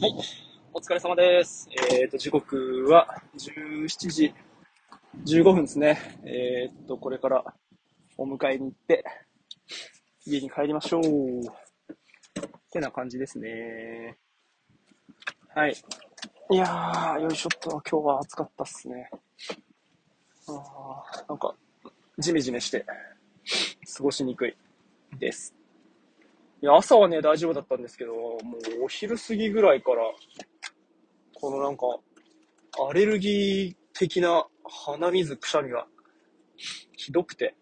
はい。お疲れ様です。えっ、ー、と、時刻は17時15分ですね。えっ、ー、と、これからお迎えに行って、家に帰りましょう。ってな感じですね。はい。いやー、よいしょっと、今日は暑かったっすね。あー、なんか、ジメジメして、過ごしにくいです。いや、朝はね、大丈夫だったんですけど、もうお昼過ぎぐらいから、このなんか、アレルギー的な鼻水、くしゃみが、ひどくて。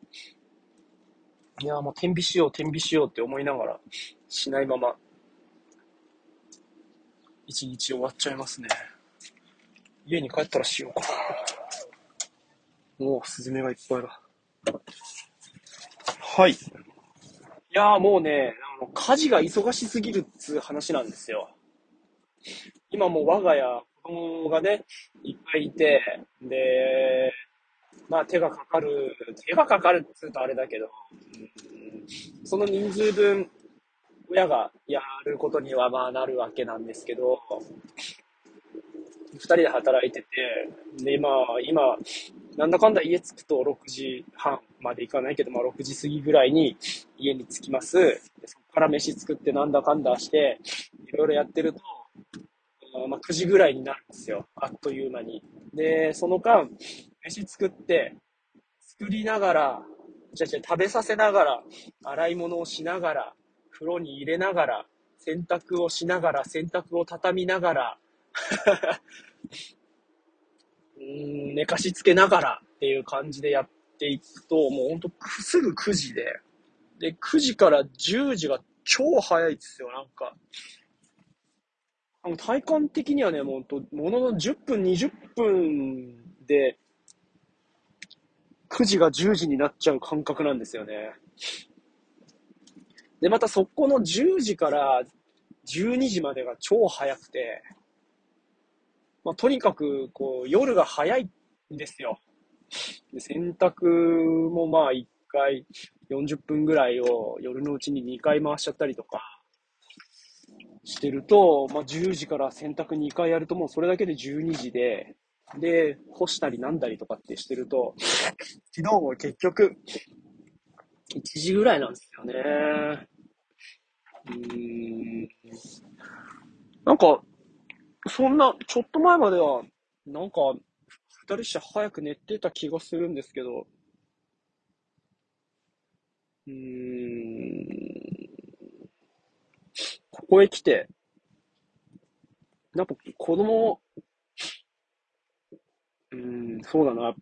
いや、もう天日しよう、天日しようって思いながら、しないまま、一日終わっちゃいますね。家に帰ったらしようかな。もう、スズメがいっぱいだ。はい。いやーもうね、家事が忙しすぎるっつう話なんですよ。今も我が家、子供がね、いっぱいいて、で、まあ手がかかる、手がかかるっつうとあれだけど、うん、その人数分、親がやることにはまあなるわけなんですけど、二人で働いてて、で、まあ今、なんだかんだ家着くと6時半まで行かないけど、まあ6時過ぎぐらいに家に着きます。から飯作ってなんだかんだして、いろいろやってると、まあ9時ぐらいになるんですよ。あっという間に。で、その間、飯作って、作りながら、じゃじゃ食べさせながら、洗い物をしながら、風呂に入れながら、洗濯をしながら、洗濯を畳みながら、うん寝かしつけながらっていう感じでやっていくと、もうほんとすぐ9時で、で、9時から10時が超早いですよ、なんか。あの体感的にはね、もうと、ものの10分、20分で、9時が10時になっちゃう感覚なんですよね。で、またそこの10時から12時までが超早くて、まあ、とにかく、こう、夜が早いんですよ。で洗濯もまあ1回40分ぐらいを夜のうちに2回回しちゃったりとかしてると、まあ、10時から洗濯2回やるともうそれだけで12時で、で、干したりなんだりとかってしてると、昨日も結局、1時ぐらいなんですよね。うーん。なんか、そんな、ちょっと前までは、なんか、二人して早く寝てた気がするんですけど、うん、ここへ来て、なんか子供、うん、そうだな。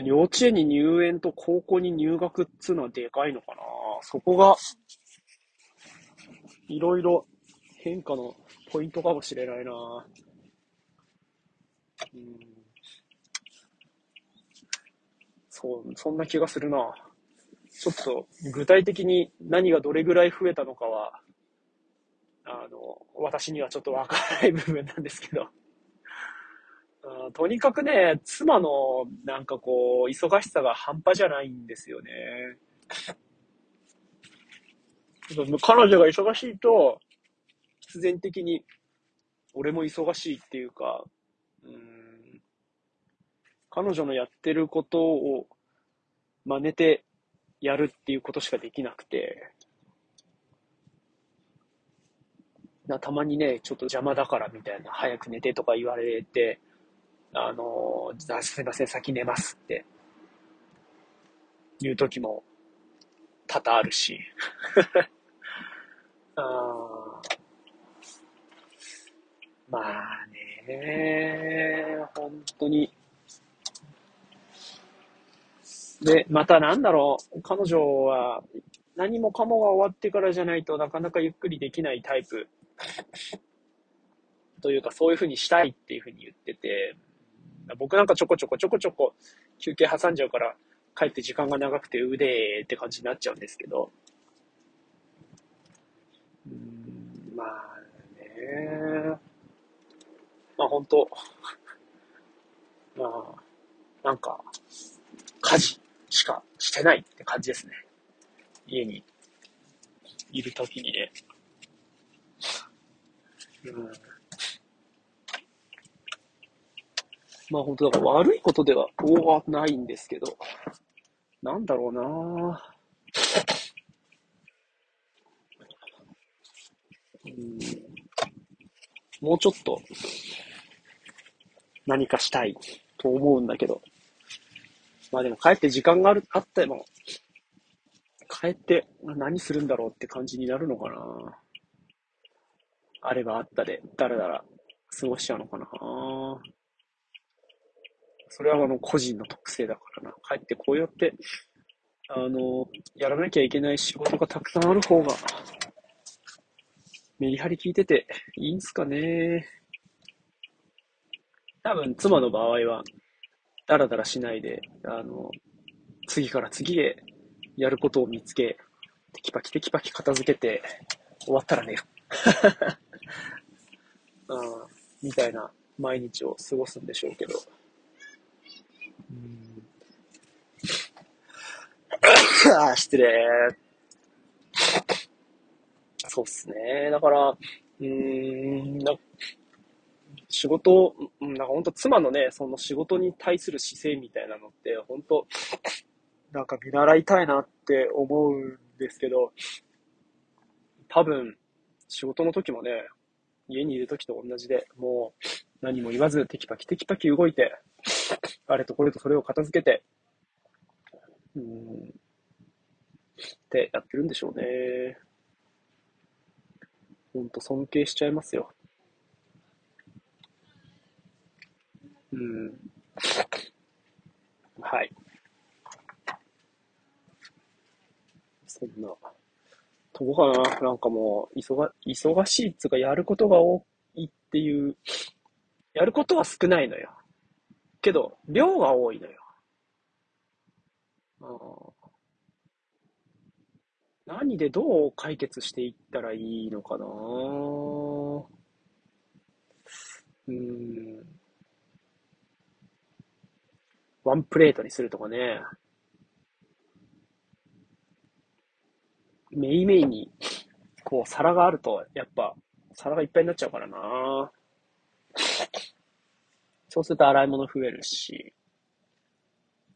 幼稚園に入園と高校に入学っつうのはでかいのかな。そこが、いろいろ変化のポイントかもしれないなうん。そう、そんな気がするなちょっと具体的に何がどれぐらい増えたのかは、あの、私にはちょっとわからない部分なんですけど。とにかくね、妻のなんかこう、忙しさが半端じゃないんですよね。彼女が忙しいと、必然的に俺も忙しいっていうか、彼女のやってることを真似てやるっていうことしかできなくて、なたまにね、ちょっと邪魔だからみたいな、早く寝てとか言われて、あのー、すいません、先寝ますって、言う時も多々あるし。あまあね、本当に。で、またなんだろう、彼女は何もかもが終わってからじゃないとなかなかゆっくりできないタイプ。というか、そういうふうにしたいっていうふうに言ってて、僕なんかちょこちょこちょこちょこ休憩挟んじゃうから、帰って時間が長くて腕って感じになっちゃうんですけど、うん、まあね、まあ本当、まあ、なんか、家事。しかしてないって感じですね。家にいるときにね。うん。まあ本当だから悪いことでは、はないんですけど、なんだろうなうんもうちょっと何かしたいと思うんだけど。まあでも帰って時間がある、あっても、帰って何するんだろうって感じになるのかなあればあったで、だらだら過ごしちゃうのかなそれはあの個人の特性だからな。帰ってこうやって、あの、やらなきゃいけない仕事がたくさんある方が、メリハリ効いてていいんすかね。多分、妻の場合は、ダラダラしないで、あの、次から次へやることを見つけ、テキパキテキパキ片付けて、終わったら寝る。うん、みたいな毎日を過ごすんでしょうけど。うんあ失礼。そうっすね。だから、うーん、仕事、なんか本当妻のね、その仕事に対する姿勢みたいなのって、本当なんか見習いたいなって思うんですけど、多分、仕事の時もね、家にいる時と同じで、もう何も言わずテキパキテキパキ動いて、あれとこれとそれを片付けて、うん、ってやってるんでしょうね。ほんと尊敬しちゃいますよ。うん。はい。そんな、とこかな。なんかもう、忙、忙しいっつうか、やることが多いっていう、やることは少ないのよ。けど、量が多いのよ。あ何でどう解決していったらいいのかなうん。ワンプレートにするとかね。メイメイに、こう、皿があると、やっぱ、皿がいっぱいになっちゃうからなそうすると洗い物増えるし、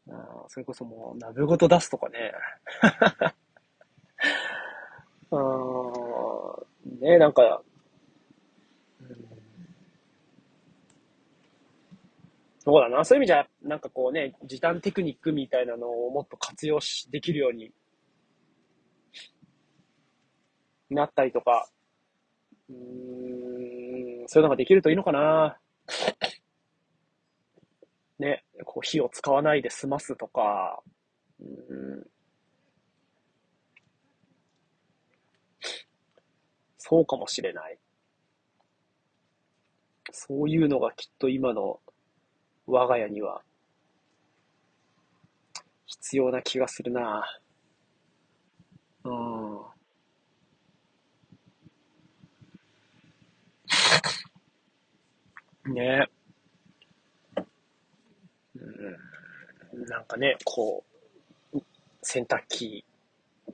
あそれこそもう鍋ごと出すとかね。あねなんか、うんそうだな？そういう意味じゃ、なんかこうね、時短テクニックみたいなのをもっと活用し、できるようになったりとか、うーん、そういうのができるといいのかな。ね、こう火を使わないで済ますとか、うん、そうかもしれない。そういうのがきっと今の我が家には必要な気がするな。うん。ねうん。なんかね、こう、洗濯機、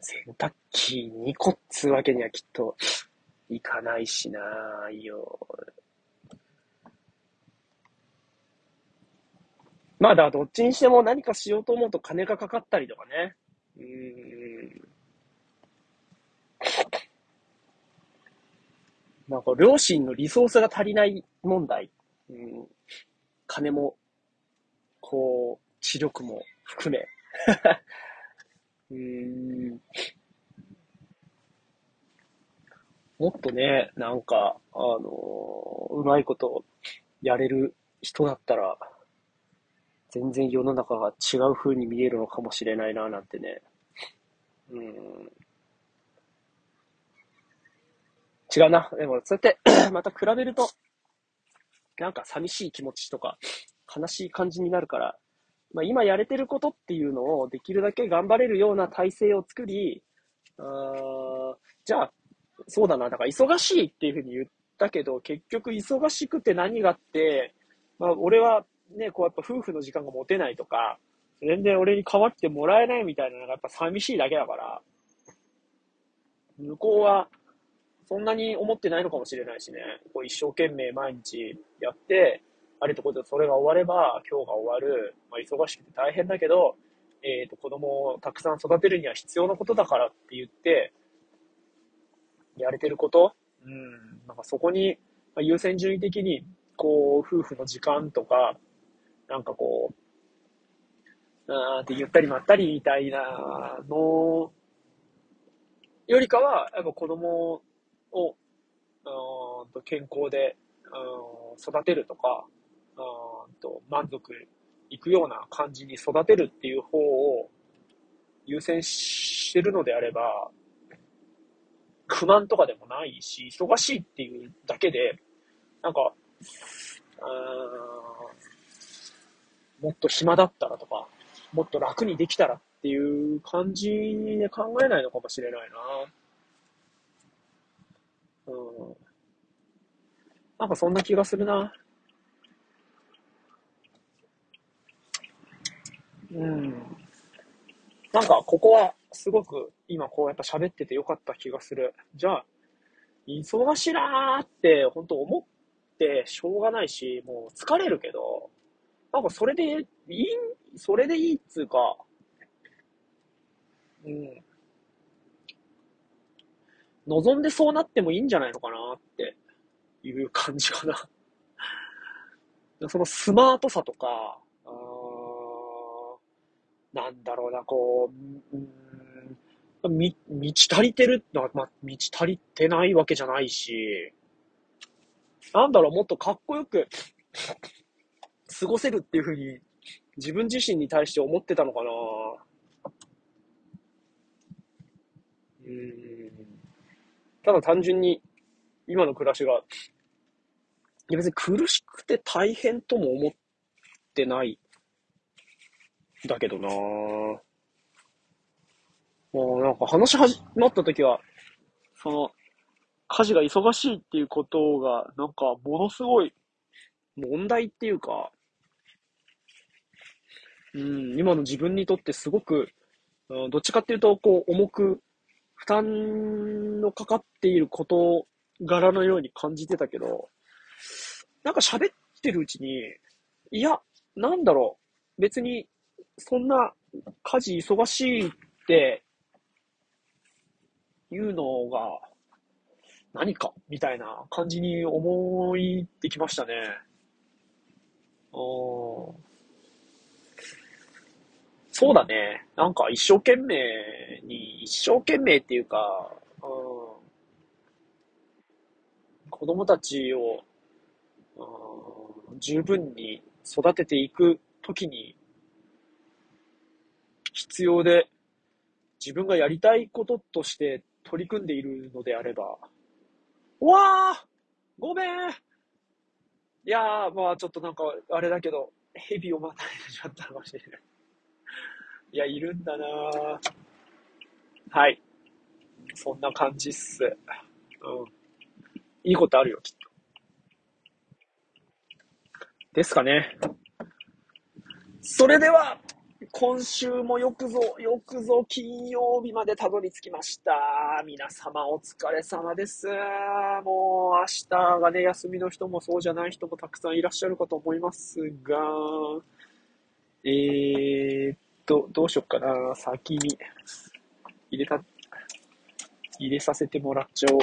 洗濯機2個っつうわけにはきっといかないしなよ。まあだ、どっちにしても何かしようと思うと金がかかったりとかね。うーん。なんか両親のリソースが足りない問題。うん、金も、こう、知力も含め。うん。もっとね、なんか、あのうまいことやれる人だったら、全然世の中が違う風に見えるのかもしれないな、なんてね。うん。違うな。でも、そうやって また比べると、なんか寂しい気持ちとか、悲しい感じになるから、まあ、今やれてることっていうのをできるだけ頑張れるような体制を作り、あじゃあ、そうだな、だから忙しいっていうふうに言ったけど、結局忙しくて何があって、まあ、俺はね、こうやっぱ夫婦の時間が持てないとか、全然俺に代わってもらえないみたいなのがやっぱ寂しいだけだから、向こうはそんなに思ってないのかもしれないしね。こう一生懸命毎日やって、あるところでそれが終われば、今日が終わる。まあ、忙しくて大変だけど、え、ー、と、子供をたくさん育てるには必要なことだからって言って、やれてることうん、なんかそこに、優先順位的に、こう、夫婦の時間とか、なんかこう、あーって言ったりまったりみたいなのよりかは、やっぱ子供を、うんと健康で、うん、育てるとか、うんと満足いくような感じに育てるっていう方を優先してるのであれば、不満とかでもないし、忙しいっていうだけで、なんか、うんもっと暇だったらとか、もっと楽にできたらっていう感じで考えないのかもしれないな。うん。なんかそんな気がするな。うん。なんか、ここは、すごく、今こうやっぱ喋っててよかった気がする。じゃあ、忙しいなーって、本当思ってしょうがないし、もう疲れるけど、なんかそれでいい、それでいいっつうか、うん。望んでそうなってもいいんじゃないのかなっていう感じかな。そのスマートさとか、なんだろうな、こう、うん、み、満ち足りてるのは、まあ、満ち足りてないわけじゃないし、なんだろう、もっとかっこよく過ごせるっていうふうに、自分自身に対して思ってたのかなうん。ただ単純に、今の暮らしが、別に苦しくて大変とも思ってないだけどなもうなんか話始まった時は、その、家事が忙しいっていうことが、なんかものすごい問題っていうか、うん、今の自分にとってすごく、うん、どっちかっていうと、こう、重く、負担のかかっている事柄のように感じてたけど、なんか喋ってるうちに、いや、なんだろう、別にそんな家事忙しいっていうのが何かみたいな感じに思いってきましたね。そうだね。なんか一生懸命に、一生懸命っていうか、うん、子供たちを、うん、十分に育てていくときに必要で、自分がやりたいこととして取り組んでいるのであれば、うわあごめんいやー、まあちょっとなんか、あれだけど、蛇をまたいでちゃったかもしれない。いや、いるんだなはい。そんな感じっす。うん。いいことあるよ、きっと。ですかね。それでは、今週もよくぞ、よくぞ金曜日までたどり着きました。皆様お疲れ様です。もう明日がね、休みの人もそうじゃない人もたくさんいらっしゃるかと思いますが、えーと、どうしよっかな。先に入れた、入れさせてもらっちゃおう。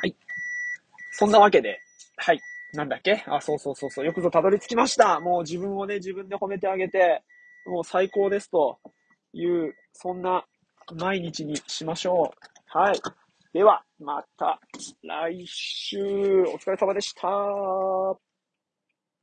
はい。そんなわけで、はい。なんだっけ？あ、そうそうそうそう。よくぞたどり着きました。もう自分をね、自分で褒めてあげて、もう最高ですという、そんな毎日にしましょう。はい。では、また来週、お疲れ様でした。